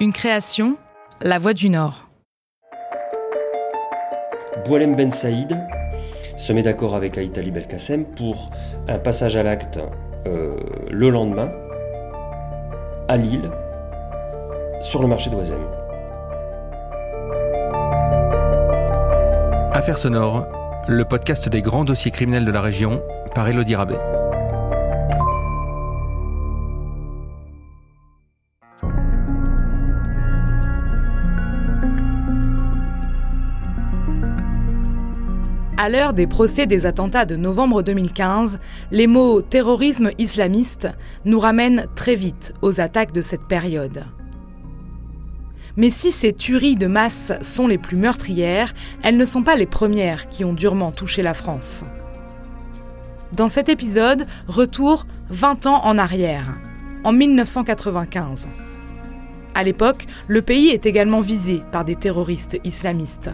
Une création, La Voix du Nord. Boualem Ben Saïd se met d'accord avec Aïtali Belkacem pour un passage à l'acte euh, le lendemain à Lille sur le marché d'Oisem. Affaires sonores, le podcast des grands dossiers criminels de la région par Elodie Rabet. À l'heure des procès des attentats de novembre 2015, les mots terrorisme islamiste nous ramènent très vite aux attaques de cette période. Mais si ces tueries de masse sont les plus meurtrières, elles ne sont pas les premières qui ont durement touché la France. Dans cet épisode, retour 20 ans en arrière, en 1995. À l'époque, le pays est également visé par des terroristes islamistes.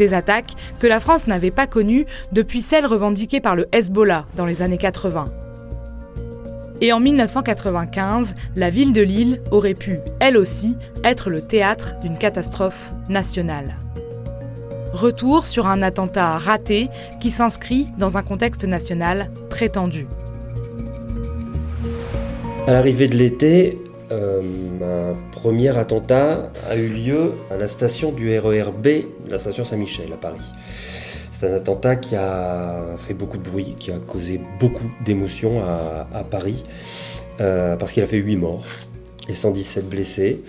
Des attaques que la France n'avait pas connues depuis celles revendiquées par le Hezbollah dans les années 80. Et en 1995, la ville de Lille aurait pu, elle aussi, être le théâtre d'une catastrophe nationale. Retour sur un attentat raté qui s'inscrit dans un contexte national très tendu. À l'arrivée de l'été, euh, un premier attentat a eu lieu à la station du RERB, la station Saint-Michel à Paris. C'est un attentat qui a fait beaucoup de bruit, qui a causé beaucoup d'émotions à, Paris, euh, parce qu'il a fait 8 morts et 117 blessés.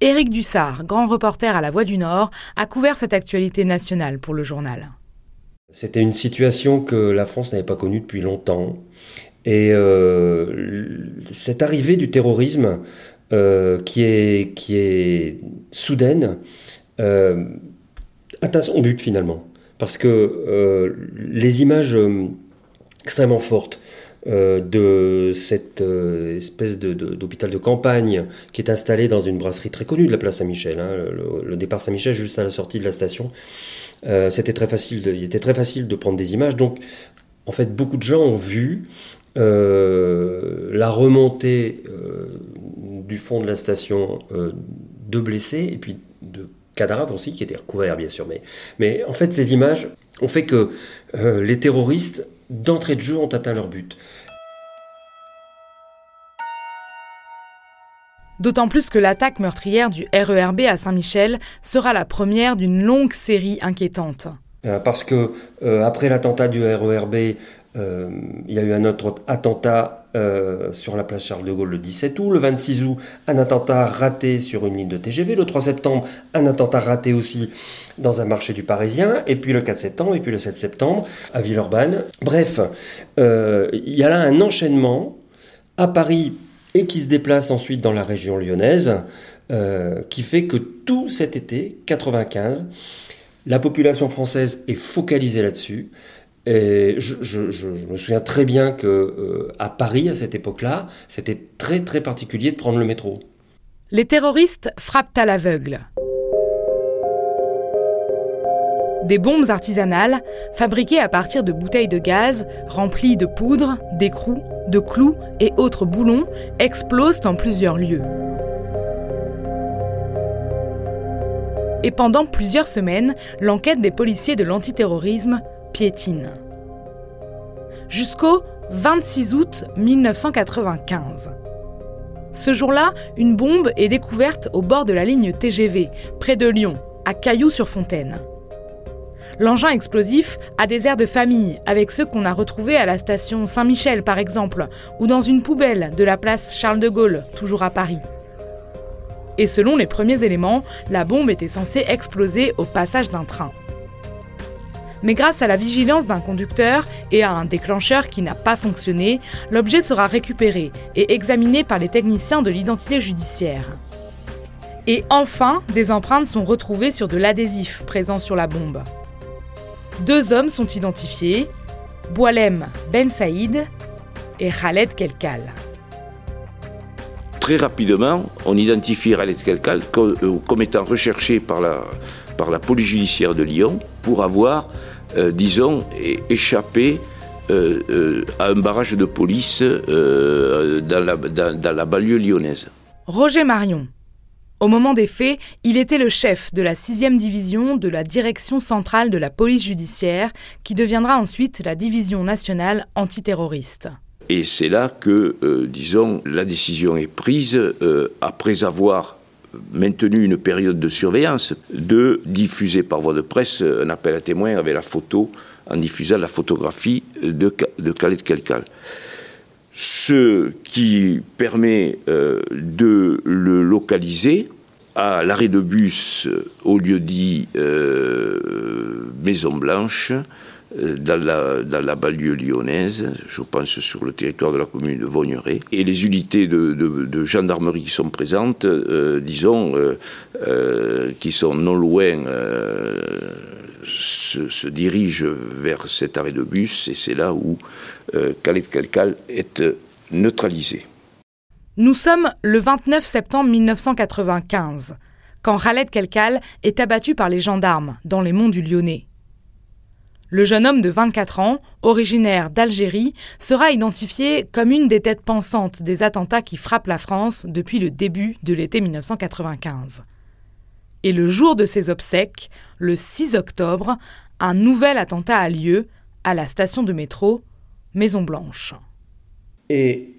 Éric Dussard, grand reporter à La Voix du Nord, a couvert cette actualité nationale pour le journal. C'était une situation que la France n'avait pas connue depuis longtemps. Et euh, cette arrivée du terrorisme euh, qui, est, qui est soudaine euh, atteint son but finalement. Parce que les images extrêmement fortes de cette espèce d'hôpital de, campagne qui est installé dans une brasserie très connue de la place Saint-Michel, hein, le, départ Saint-Michel juste à la sortie de la station. c'était très facile, il était très facile de prendre des images. Donc, en fait, beaucoup de gens ont vu la remontée euh, du fond de la station euh, de blessés et puis de cadavres aussi qui étaient recouverts bien sûr. Mais, mais en fait ces images ont fait que les terroristes d'entrée de jeu ont atteint leur but. D'autant plus que l'attaque meurtrière du RERB à Saint-Michel sera la première d'une longue série inquiétante. Parce que après l'attentat du RERB, euh, il y a eu un autre attentat euh, sur la place Charles de Gaulle le 17 août. Le 26 août, un attentat raté sur une ligne de TGV. Le 3 septembre, un attentat raté aussi dans un marché du Parisien. Et puis le 4 septembre, et puis le 7 septembre à Villeurbanne. Bref, euh, il y a là un enchaînement à Paris et qui se déplace ensuite dans la région lyonnaise, qui fait que tout cet été 95, la population française est focalisée là-dessus. Et je, me souviens très bien que euh, à Paris, à cette époque-là, c'était très très particulier de prendre le métro. Les terroristes frappent à l'aveugle. Des bombes artisanales, fabriquées à partir de bouteilles de gaz, remplies de poudre, d'écrous, de clous et autres boulons, explosent en plusieurs lieux. Et pendant plusieurs semaines, l'enquête des policiers de l'antiterrorisme Jusqu'au 26 août 1995. Ce jour-là, une bombe est découverte au bord de la ligne TGV, près de Lyon, à Cailloux-sur-Fontaine. L'engin explosif a des airs de famille, avec ceux qu'on a retrouvés à la station Saint-Michel par exemple, ou dans une poubelle de la place Charles de Gaulle, toujours à Paris. Et selon les premiers éléments, la bombe était censée exploser au passage d'un train mais grâce à la vigilance d'un conducteur et à un déclencheur qui n'a pas fonctionné, l'objet sera récupéré et examiné par les techniciens de l'identité judiciaire. Et enfin, des empreintes sont retrouvées sur de l'adhésif présent sur la bombe. Deux hommes sont identifiés, Boalem Ben Saïd et Khaled Kelkal. Très rapidement, on identifie Khaled Kelkal comme, euh, étant recherché par la police judiciaire de Lyon pour avoir euh, disons, échappé euh, euh, à un barrage de police dans la, dans, la banlieue lyonnaise. Roger Marion, Au moment des faits, il était le chef de la 6e division de la Direction centrale de la police judiciaire, qui deviendra ensuite la Division nationale antiterroriste. Et c'est là que, disons, la décision est prise, après avoir maintenu une période de surveillance, de diffuser par voie de presse un appel à témoins avec la photo, en diffusant la photographie de, de Khaled ce qui permet euh, de le localiser à l'arrêt de bus au lieu dit euh, Maison Blanche, euh, dans la, dans banlieue lyonnaise, je pense sur le territoire de la commune de Vaugneray. Et les unités de, gendarmerie qui sont présentes, disons, qui sont non loin, se, se, dirigent vers cet arrêt de bus, et c'est là où euh, Khaled Kalkal est euh, neutralisé. Nous sommes le 29 septembre 1995, quand Khaled Kelkal est abattu par les gendarmes dans les monts du Lyonnais. Le jeune homme de 24 ans, originaire d'Algérie, sera identifié comme une des têtes pensantes des attentats qui frappent la France depuis le début de l'été 1995. Et le jour de ses obsèques, le 6 octobre, un nouvel attentat a lieu à la station de métro Maison Blanche. Et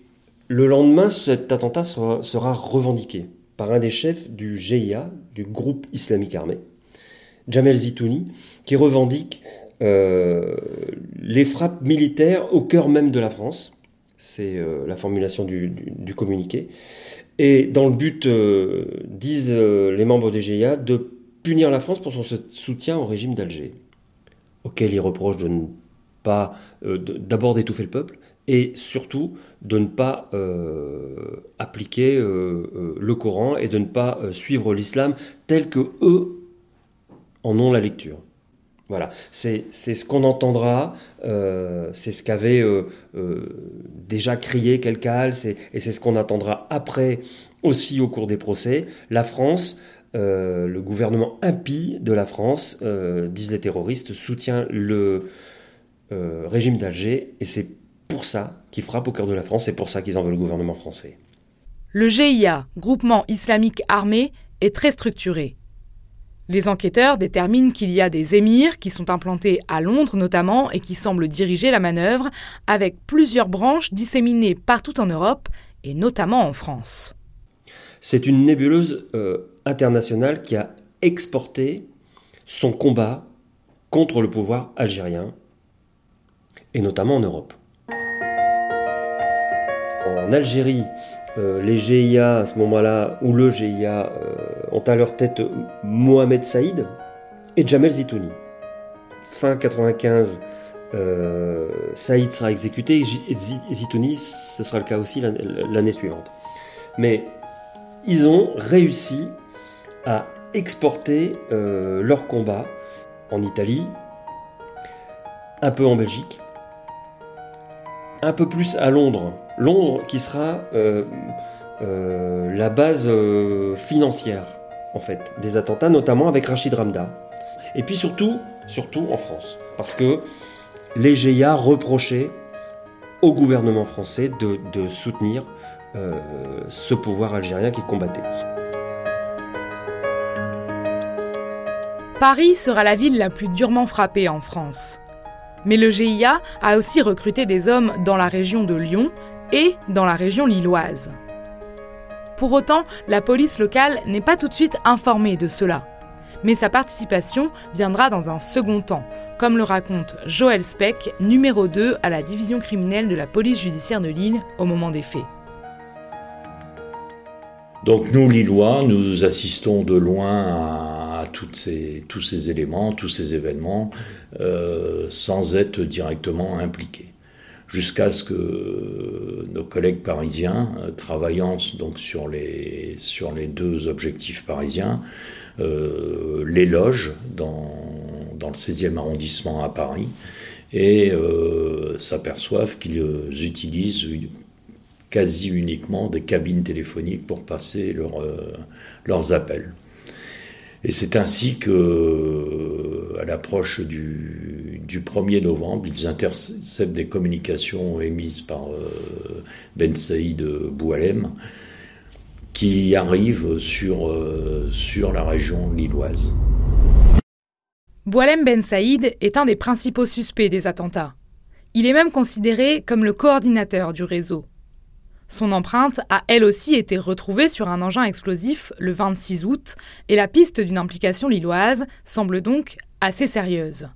le lendemain, cet attentat sera, revendiqué par un des chefs du GIA, du groupe islamique armé, Jamel Zitouni, qui revendique les frappes militaires au cœur même de la France. C'est euh, la formulation du, communiqué. Et dans le but, euh, disent les membres du GIA, de punir la France pour son soutien au régime d'Alger, auquel il reproche de ne pas euh, d'abord d'étouffer le peuple et surtout de ne pas euh, appliquer euh, le Coran et de ne pas suivre l'islam tel que eux en ont la lecture. Voilà, c'est ce qu'on entendra, c'est ce qu'avait déjà crié Kelkal, et c'est ce qu'on attendra après aussi au cours des procès. La France, le gouvernement impie de la France, disent les terroristes, soutient le, euh, régime d'Alger, et c'est pour ça qu'ils frappent au cœur de la France, c'est pour ça qu'ils en veulent le gouvernement français. Le GIA, groupement islamique armé, est très structuré. Les enquêteurs déterminent qu'il y a des émirs qui sont implantés à Londres notamment et qui semblent diriger la manœuvre, avec plusieurs branches disséminées partout en Europe et notamment en France. C'est une nébuleuse euh, internationale qui a exporté son combat contre le pouvoir algérien et notamment en Europe. En Algérie, euh, les GIA à ce moment-là, ou le GIA, euh, ont à leur tête Mohamed Saïd et Jamel Zitouni. Fin 95, euh, Saïd sera exécuté et Zitouni, ce sera le cas aussi l'année suivante. Mais ils ont réussi à exporter leur combat en Italie, un peu en Belgique, un peu plus à Londres. Londres qui sera euh, euh, la base euh, financière en fait des attentats, notamment avec Rachid Ramda. Et puis surtout, surtout en France, parce que les GIA reprochaient au gouvernement français de, soutenir ce pouvoir algérien qui combattait. Paris sera la ville la plus durement frappée en France. Mais le GIA a aussi recruté des hommes dans la région de Lyon et dans la région lilloise. Pour autant, la police locale n'est pas tout de suite informée de cela. Mais sa participation viendra dans un second temps, comme le raconte Joël Speck, numéro 2 à la division criminelle de la police judiciaire de Lille au moment des faits. Donc nous, Lillois, nous assistons de loin à, tous ces éléments, tous ces événements, euh, sans être directement impliqués. Jusqu'à ce que nos collègues parisiens, euh, travaillant donc sur les, sur les deux objectifs parisiens, euh, les logent dans, dans, le 16e arrondissement à Paris et s'aperçoivent qu'ils utilisent quasi uniquement des cabines téléphoniques pour passer euh, leurs appels. Et c'est ainsi que, à l'approche du, 1er novembre, ils interceptent des communications émises par euh, Ben Saïd Boualem, qui arrivent sur, sur la région lilloise. Boualem Ben Saïd est un des principaux suspects des attentats. Il est même considéré comme le coordinateur du réseau. Son empreinte a elle aussi été retrouvée sur un engin explosif le 26 août et la piste d'une implication lilloise semble donc assez sérieuse.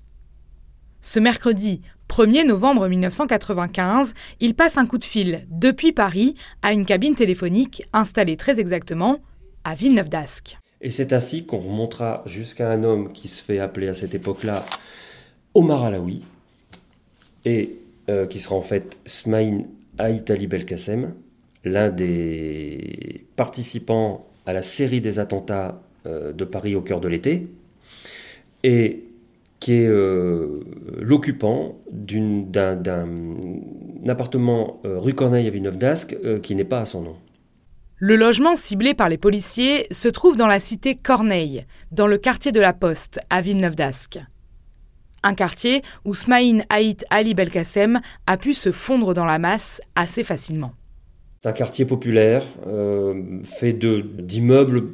Ce mercredi 1er novembre 1995, il passe un coup de fil depuis Paris à une cabine téléphonique installée très exactement à Villeneuve d'Ascq. Et c'est ainsi qu'on remontera jusqu'à un homme qui se fait appeler à cette époque-là Omar Alaoui, et euh, qui sera en fait Smaïn Aïtali Belkacem, l'un des participants à la série des attentats euh, de Paris au cœur de l'été, et qui est euh, l'occupant d'un appartement rue Corneille à Villeneuve d'Ascq qui n'est pas à son nom. Le logement ciblé par les policiers se trouve dans la cité Corneille, dans le quartier de la Poste, à Villeneuve d'Ascq un quartier où Smaïn Haït Ali Belkacem a pu se fondre dans la masse assez facilement. C'est un quartier populaire, euh, fait d'immeubles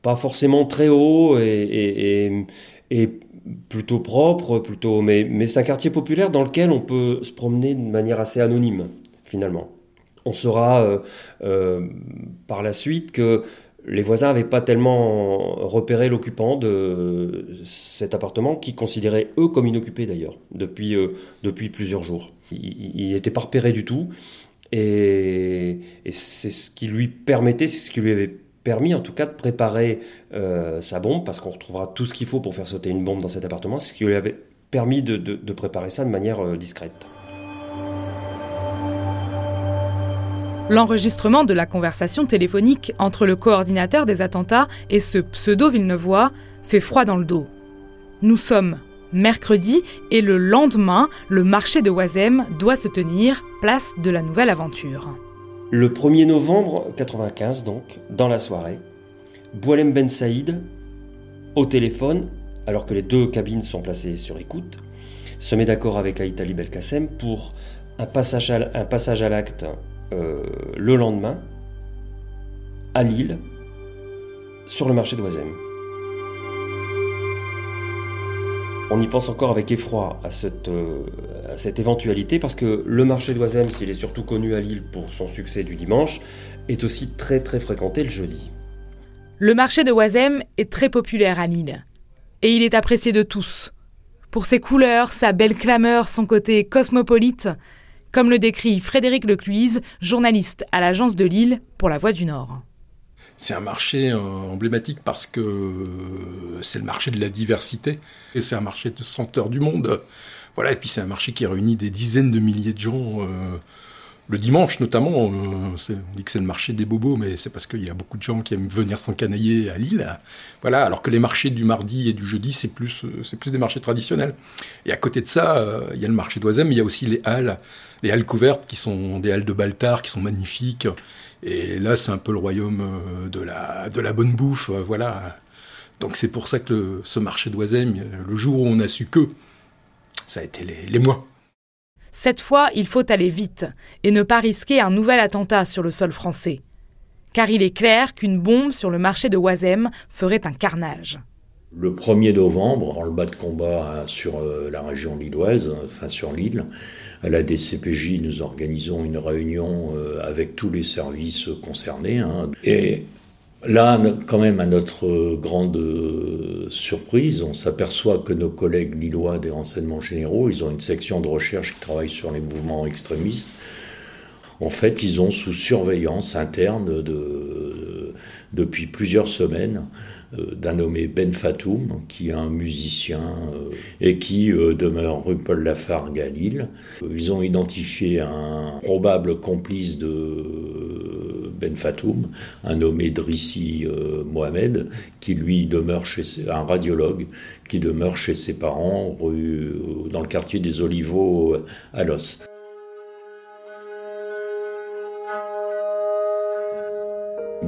pas forcément très hauts et, plutôt propres, plutôt, mais, c'est un quartier populaire dans lequel on peut se promener de manière assez anonyme, finalement. On saura euh, euh, par la suite que les voisins n'avaient pas tellement repéré l'occupant de cet appartement, qui considérait eux comme inoccupé d'ailleurs, depuis, depuis plusieurs jours. Il n'était pas repéré du tout, et, c'est ce qui lui permettait, c'est ce qui lui avait permis en tout cas de préparer euh, sa bombe, parce qu'on retrouvera tout ce qu'il faut pour faire sauter une bombe dans cet appartement, c'est ce qui lui avait permis de, préparer ça de manière euh, discrète. L'enregistrement de la conversation téléphonique entre le coordinateur des attentats et ce pseudo-Villeneuvois fait froid dans le dos. Nous sommes mercredi et le lendemain, le marché de Oisem doit se tenir place de la nouvelle aventure. Le 1er novembre 95 donc, dans la soirée, Boualem Ben Saïd, au téléphone, alors que les deux cabines sont placées sur écoute, se met d'accord avec Aïtali Belkacem pour un passage à l'acte euh, le lendemain à Lille sur le marché d'Oisem. On y pense encore avec effroi à cette, euh, éventualité parce que le marché d'Oisem, s'il est surtout connu à Lille pour son succès du dimanche, est aussi très très fréquenté le jeudi. Le marché de Oisem est très populaire à Lille et il est apprécié de tous. Pour ses couleurs, sa belle clameur, son côté cosmopolite, comme le décrit Frédéric Lecluise, journaliste à l'agence de Lille pour La Voix du Nord. C'est un marché euh, emblématique parce que euh, c'est le marché de la diversité et c'est un marché de senteurs du monde. Voilà, et puis c'est un marché qui réunit des dizaines de milliers de gens. Euh, le dimanche notamment, on dit que c'est le marché des bobos, mais c'est parce qu'il y a beaucoup de gens qui aiment venir s'encanailler à Lille. Voilà, alors que les marchés du mardi et du jeudi, c'est plus, c'est plus des marchés traditionnels. Et à côté de ça, il y a le marché d'Oisem, mais il y a aussi les halles les halles couvertes qui sont des halles de Baltar qui sont magnifiques. Et là, c'est un peu le royaume euh, de la, de la bonne bouffe, euh, voilà. Donc c'est pour ça que ce marché d'Oisem, le jour où on a su que, ça a été les mois. Cette fois, il faut aller vite et ne pas risquer un nouvel attentat sur le sol français. Car il est clair qu'une bombe sur le marché de Oisem ferait un carnage. Le 1er novembre, en le bas de combat sur euh, la région lilloise, enfin sur l'île, à la DCPJ, nous organisons une réunion euh, avec tous les services concernés. Hein. Et là, quand même, à notre grande euh, surprise, on s'aperçoit que nos collègues lillois des renseignements généraux, ils ont une section de recherche qui travaille sur les mouvements extrémistes. En fait, ils ont sous surveillance interne de, depuis plusieurs semaines euh, d'un nommé Ben Fatoum, qui est un musicien euh, et qui euh, demeure rue Paul Lafargue à Lille. Ils ont identifié un probable complice de Ben Fatoum, un nommé Drissi Mohamed, qui lui demeure chez un radiologue qui demeure chez ses parents rue, dans le quartier des Oliveaux à Los.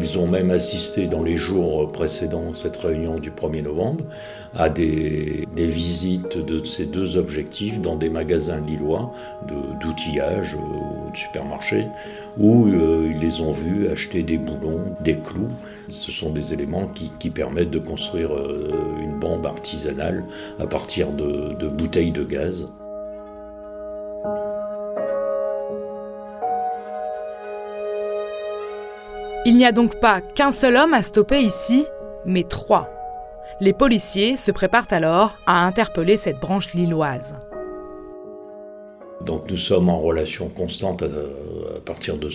Ils ont même assisté dans les jours précédents cette réunion du 1er novembre à des, visites de ces deux objectifs dans des magasins lillois d'outillage ou de supermarchés où euh, ils les ont vus acheter des boulons, des clous. Ce sont des éléments qui, permettent de construire euh, une bombe artisanale à partir de bouteilles de gaz. Il n'y a donc pas qu'un seul homme à stopper ici, mais trois. Les policiers se préparent alors à interpeller cette branche lilloise. Donc nous sommes en relation constante à, partir de,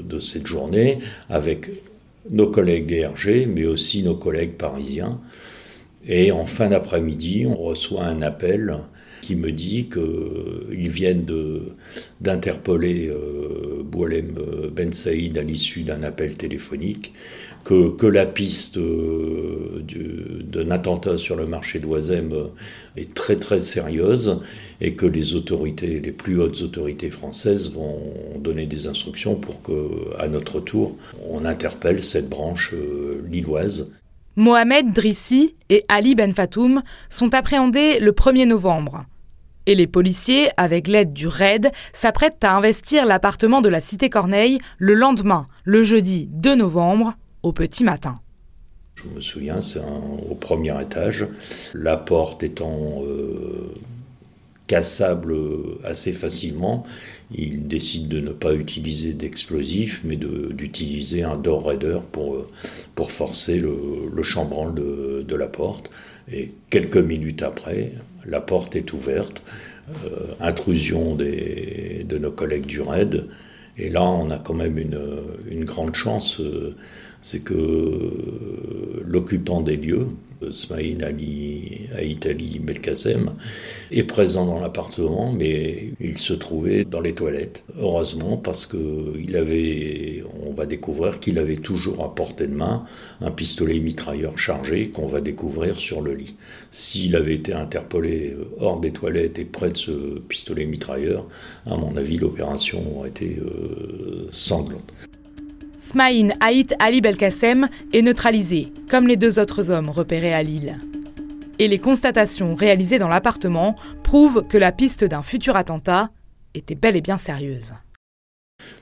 de, cette journée avec nos collègues DRG, mais aussi nos collègues parisiens. Et en fin d'après-midi, on reçoit un appel qui me dit qu'ils viennent d'interpeller euh, Boualem Ben Saïd à l'issue d'un appel téléphonique, que, que la piste euh, d'un attentat sur le marché d'Oisem euh, est très très sérieuse et que les autorités, les plus hautes autorités françaises vont donner des instructions pour que, à notre tour, on interpelle cette branche lilloise. Mohamed Drissi et Ali Ben Fatoum sont appréhendés le 1er novembre. Et les policiers, avec l'aide du RAID, s'apprêtent à investir l'appartement de la cité Corneille le lendemain, le jeudi 2 novembre, au petit matin. Je me souviens, c'est au premier étage, la porte étant euh, cassable assez facilement. Ils décident de ne pas utiliser d'explosifs, mais d'utiliser un door raider pour, euh, forcer le, chambranle de la porte. Et quelques minutes après, la porte est ouverte, euh, intrusion de nos collègues du RAID. Et là, on a quand même une, grande chance, euh, c'est que l'occupant des lieux, Smaïn Ali Aïtali Belkacem, est présent dans l'appartement, mais il se trouvait dans les toilettes. Heureusement, parce qu'il avait, on va découvrir qu'il avait toujours à portée de main un pistolet mitrailleur chargé qu'on va découvrir sur le lit. S'il avait été interpellé hors des toilettes et près de ce pistolet mitrailleur, à mon avis, l'opération aurait été euh, sanglante. Smaïn Haït Ali Belkacem est neutralisé, comme les deux autres hommes repérés à Lille. Et les constatations réalisées dans l'appartement prouvent que la piste d'un futur attentat était bel et bien sérieuse.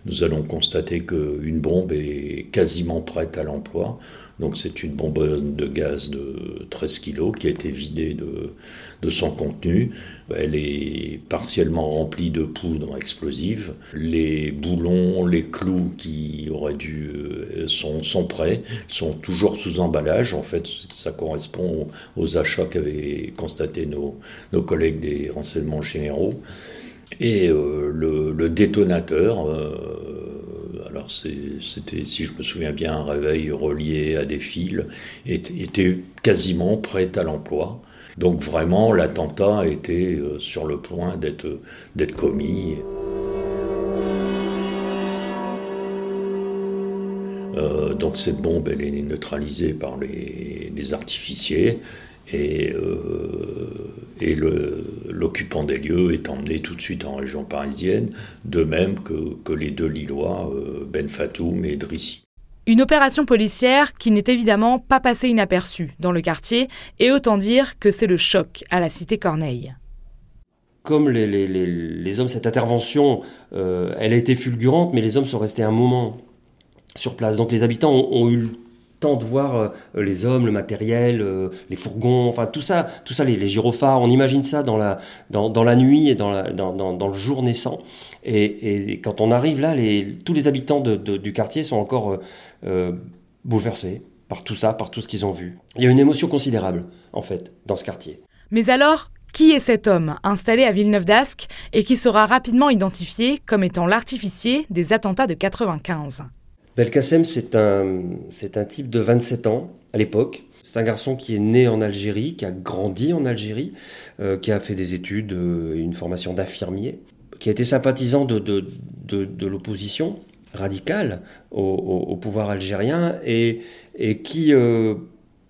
Nous allons constater qu'une bombe est quasiment prête à l'emploi. Donc c'est une bonbonne de gaz de 13 kg qui a été vidée de, son contenu. Elle est partiellement remplie de poudre explosive. Les boulons, les clous qui auraient dû euh, sont, prêts, sont toujours sous emballage. En fait, ça correspond aux achats qu'avaient constatés nos, nos collègues des renseignements généraux. Et euh, le, détonateur, euh, alors c'était, si je me souviens bien, un réveil relié à des fils, était quasiment prêt à l'emploi. Donc vraiment, l'attentat était euh, sur le point d'être, commis. Euh, donc cette bombe, elle est neutralisée par les, les artificiers et, euh, et l'occupant des lieux est emmené tout de suite en région parisienne, de même que, que les deux Lillois, euh, Ben Fatoum et Drissi. Une opération policière qui n'est évidemment pas passée inaperçue dans le quartier, et autant dire que c'est le choc à la cité Corneille comme les, les, les, hommes, cette intervention, euh, elle a été fulgurante, mais les hommes sont restés un moment sur place. Donc les habitants ont, ont eu temps de voir euh, les hommes, le matériel, euh, les fourgons, enfin tout ça, tout ça, les, les gyrophares. On imagine ça dans la dans, dans la nuit et dans, la, dans, dans, dans le jour naissant. Et, et, quand on arrive là, tous les habitants du quartier sont encore euh, bouleversés par tout ça, par tout ce qu'ils ont vu. Il y a une émotion considérable en fait dans ce quartier. Mais alors, qui est cet homme installé à Villeneuve d'Ascq et qui sera rapidement identifié comme étant l'artificier des attentats de 95 Belkacem, c'est un, c'est un type de 27 ans à l'époque. C'est un garçon qui est né en Algérie, qui a grandi en Algérie, euh, qui a fait des études euh, et une formation d'infirmier, qui a été sympathisant de, de, de, l'opposition radicale au, pouvoir algérien et, et qui, euh,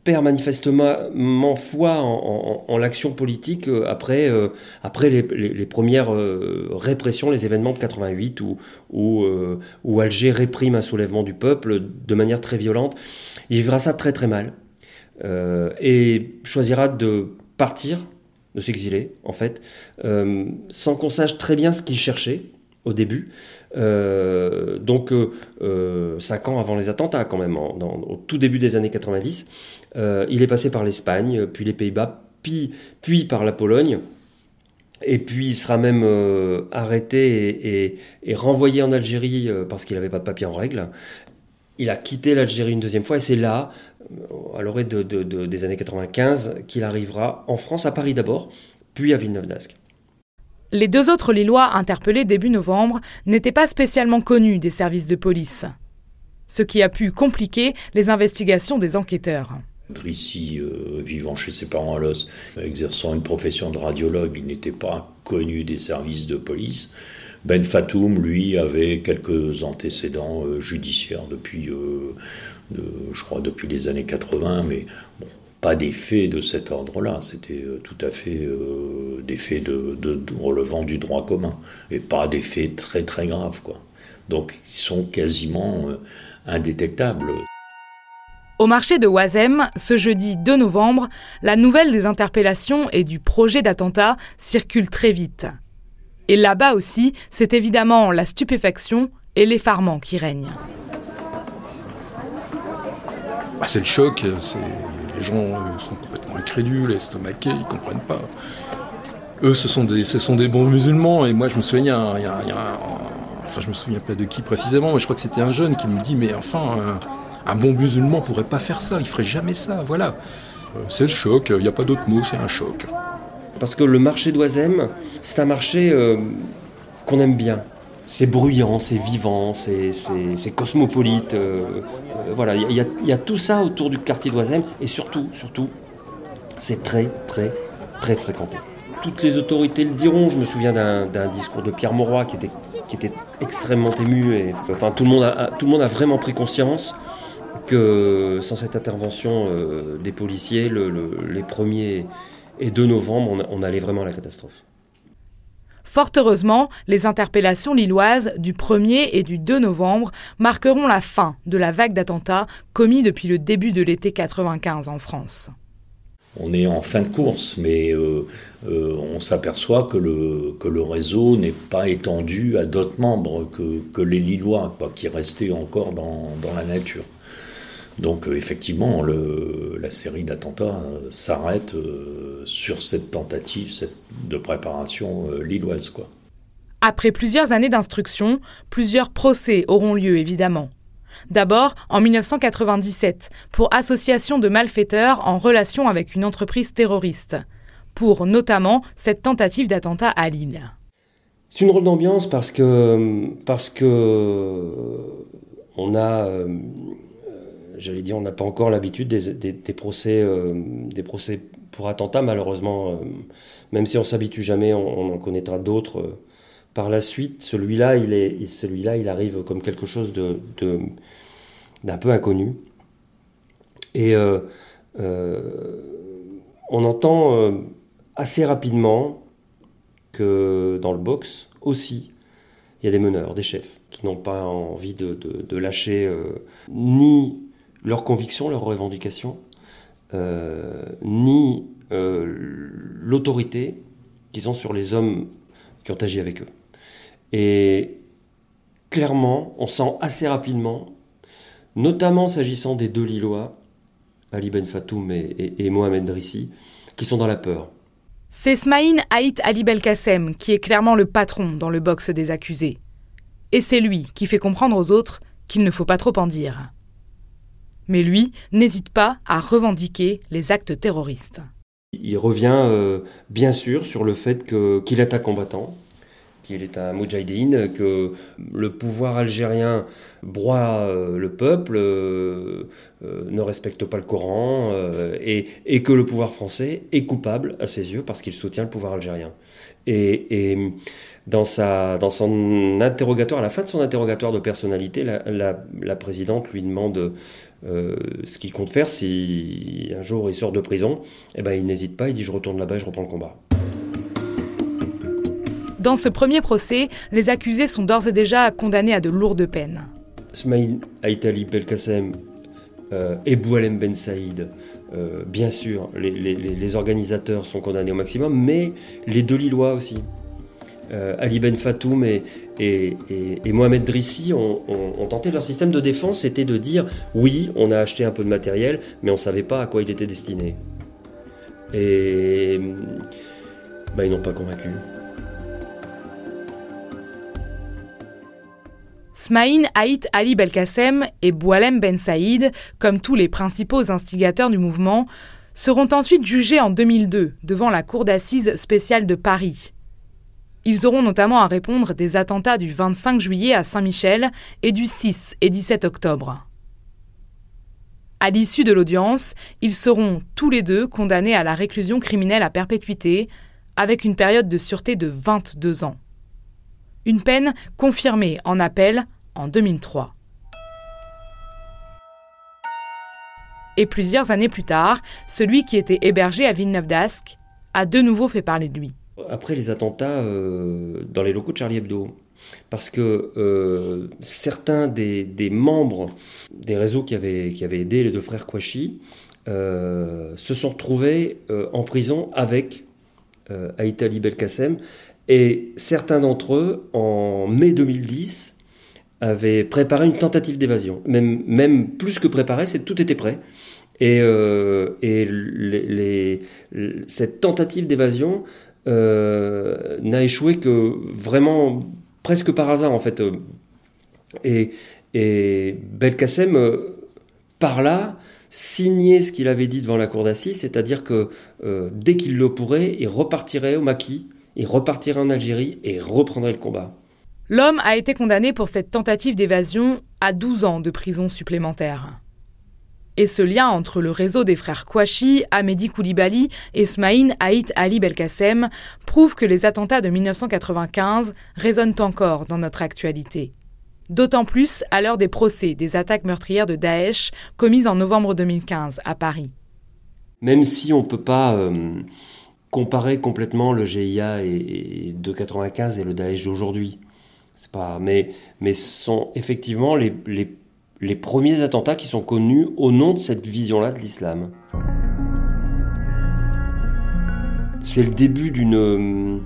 perd manifestement foi en, l'action politique euh, après, euh, après les, premières répressions, les événements de 88 où, où, où, Alger réprime un soulèvement du peuple de manière très violente. Il vivra ça très très mal et choisira de partir, de s'exiler en fait, sans qu'on sache très bien ce qu'il cherchait au début. Euh, donc, euh, euh, cinq ans avant les attentats, quand même, au tout début des années 90, il est passé par l'Espagne, puis les Pays-Bas, puis, par la Pologne. Et puis il sera même arrêté et, renvoyé en Algérie parce qu'il n'avait pas de papier en règle. Il a quitté l'Algérie une deuxième fois et c'est là, à l'orée de, des années 95, qu'il arrivera en France, à Paris d'abord, puis à Villeneuve d'Ascq. Les deux autres Lillois interpellés début novembre n'étaient pas spécialement connus des services de police, ce qui a pu compliquer les investigations des enquêteurs. Ici, euh, vivant chez ses parents à Los, exerçant une profession de radiologue, il n'était pas connu des services de police. Ben Fatoum, lui, avait quelques antécédents euh, judiciaires depuis, euh, je crois, depuis les années 80, mais bon, pas des faits de cet ordre-là, c'était euh, tout à fait euh, des faits de, relevant du droit commun, et pas des faits très très graves. Quoi. Donc ils sont quasiment euh, indétectables. Au marché de Oisem, ce jeudi 2 novembre, la nouvelle des interpellations et du projet d'attentat circule très vite. Et là-bas aussi, c'est évidemment la stupéfaction et l'effarement qui règnent. Bah, c'est le choc, c'est les gens sont complètement incrédules, estomaqués, ils comprennent pas. Eux, ce sont des, ce sont des bons musulmans. Et moi, je me souviens, il y a, enfin, je me souviens pas de qui précisément, mais je crois que c'était un jeune qui me dit, mais enfin, un, bon musulman pourrait pas faire ça, il ferait jamais ça. Voilà. Euh, c'est le choc. Il n'y a pas d'autre mot, c'est un choc. Parce que le marché d'Oisem, c'est un marché euh, qu'on aime bien c'est bruyant, c'est vivant, c'est cosmopolite. Voilà, il y, a tout ça autour du quartier d'Oisem et surtout, surtout, c'est très, très, très fréquenté. Toutes les autorités le diront. Je me souviens d'un discours de Pierre Mauroy qui était, extrêmement ému. Et, enfin, tout le, monde a, tout le monde a vraiment pris conscience que sans cette intervention euh, des policiers, les 1er et 2 novembre, on allait vraiment à la catastrophe. Fort heureusement, les interpellations lilloises du 1er et du 2 novembre marqueront la fin de la vague d'attentats commis depuis le début de l'été 95 en France. On est en fin de course, mais euh, euh, on s'aperçoit que le, que le réseau n'est pas étendu à d'autres membres que, les Lillois, qui restaient encore dans la nature. Donc euh, effectivement, la série d'attentats euh, s'arrête euh, sur cette tentative de préparation lilloise. Quoi. Après plusieurs années d'instruction, plusieurs procès auront lieu évidemment. D'abord en 1997 pour association de malfaiteurs en relation avec une entreprise terroriste, pour notamment cette tentative d'attentat à Lille. C'est une drôle d'ambiance parce que parce que on a j'allais dire, on n'a pas encore l'habitude des, procès, euh, procès pour attentat, malheureusement. Euh, même si on s'habitue jamais, on, en connaîtra d'autres euh, par la suite. Celui-là, il arrive comme quelque chose de, d'un peu inconnu. Et on entend assez rapidement que dans le box aussi, il y a des meneurs, des chefs, qui n'ont pas envie de lâcher ni leurs convictions, leurs revendications, euh, ni euh, l'autorité qu'ils ont sur les hommes qui ont agi avec eux. Et clairement, on sent assez rapidement, notamment s'agissant des deux Lillois, Ali Ben Fatoum et, Mohamed Drissi, qui sont dans la peur. C'est Smaïn Haït Ali Belkacem qui est clairement le patron dans le box des accusés. Et c'est lui qui fait comprendre aux autres qu'il ne faut pas trop en dire. Mais lui n'hésite pas à revendiquer les actes terroristes. Il revient euh, bien sûr sur le fait qu'il est un combattant, qu'il est un moudjahidine, que le pouvoir algérien broie euh, le peuple, euh, ne respecte pas le Coran, et, que le pouvoir français est coupable à ses yeux parce qu'il soutient le pouvoir algérien. Et, dans, sa, dans son interrogatoire, à la fin de son interrogatoire de personnalité, la, présidente lui demande euh, ce qu'il compte faire si un jour il sort de prison. Eh ben, il n'hésite pas, il dit je retourne là-bas et je reprends le combat. Dans ce premier procès, les accusés sont d'ores et déjà condamnés à de lourdes peines. Smaïn Aïtali Belkacem euh, et Boualem Ben Saïd, euh, bien sûr, les, organisateurs sont condamnés au maximum, mais les deux Lillois aussi. Euh, Ali Ben Fatoum et, Mohamed Drissi ont, tenté leur système de défense, c'était de dire oui, on a acheté un peu de matériel, mais on ne savait pas à quoi il était destiné. Et bah, ils n'ont pas convaincu. Smaïn Haït Ali Belkacem et Boualem Ben Saïd, comme tous les principaux instigateurs du mouvement, seront ensuite jugés en 2002 devant la Cour d'assises spéciale de Paris. Ils auront notamment à répondre des attentats du 25 juillet à Saint-Michel et du 6 et 17 octobre. À l'issue de l'audience, ils seront tous les deux condamnés à la réclusion criminelle à perpétuité, avec une période de sûreté de 22 ans. Une peine confirmée en appel en 2003. Et plusieurs années plus tard, celui qui était hébergé à Villeneuve d'Ascq a de nouveau fait parler de lui. Après les attentats euh, dans les locaux de Charlie Hebdo, parce que euh, certains des, membres des réseaux qui avaient, qui avaient aidé les deux frères Kouachi euh, se sont retrouvés en prison avec Aïtali Belkacem et certains d'entre eux, en mai 2010, avaient préparé une tentative d'évasion. Même, même plus que préparé, c'est tout était prêt. Et, et cette tentative d'évasion euh, n'a échoué que vraiment presque par hasard en fait. Et, et Belkacem, euh, par là, signait ce qu'il avait dit devant la cour d'assises, c'est-à-dire que dès qu'il le pourrait, il repartirait au maquis il repartirait en Algérie et reprendrait le combat. L'homme a été condamné pour cette tentative d'évasion à 12 ans de prison supplémentaire. Et ce lien entre le réseau des frères Kouachi, Ahmedi Koulibaly et Smaïn Haït Ali Belkacem prouve que les attentats de 1995 résonnent encore dans notre actualité. D'autant plus à l'heure des procès des attaques meurtrières de Daesh commises en novembre 2015 à Paris. Même si on ne peut pas euh, comparer complètement le GIA de 95 et le Daesh d'aujourd'hui. Pas, mais, mais sont effectivement les, les premiers attentats qui sont connus au nom de cette vision-là de l'islam. C'est le début d'une,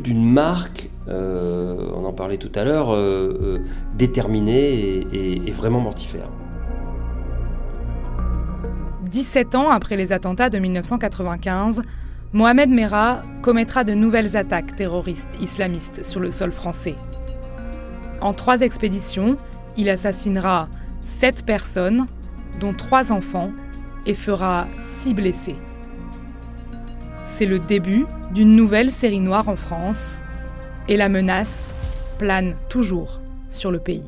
d'une marque, euh, on en parlait tout à l'heure, euh, euh, déterminée et, et vraiment mortifère. 17 ans après les attentats de 1995, Mohamed Merah commettra de nouvelles attaques terroristes islamistes sur le sol français. En trois expéditions, il assassinera sept personnes, dont trois enfants, et fera six blessés. C'est le début d'une nouvelle série noire en France, et la menace plane toujours sur le pays.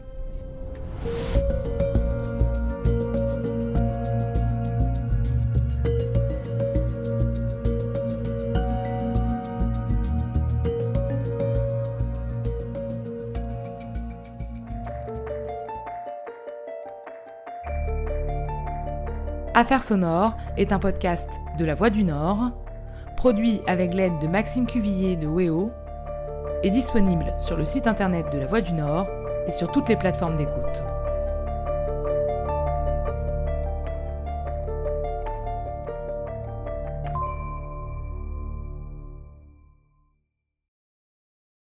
Affaires sonores est un podcast de La Voix du Nord, produit avec l'aide de Maxime Cuvillier de WEO, et disponible sur le site internet de La Voix du Nord et sur toutes les plateformes d'écoute.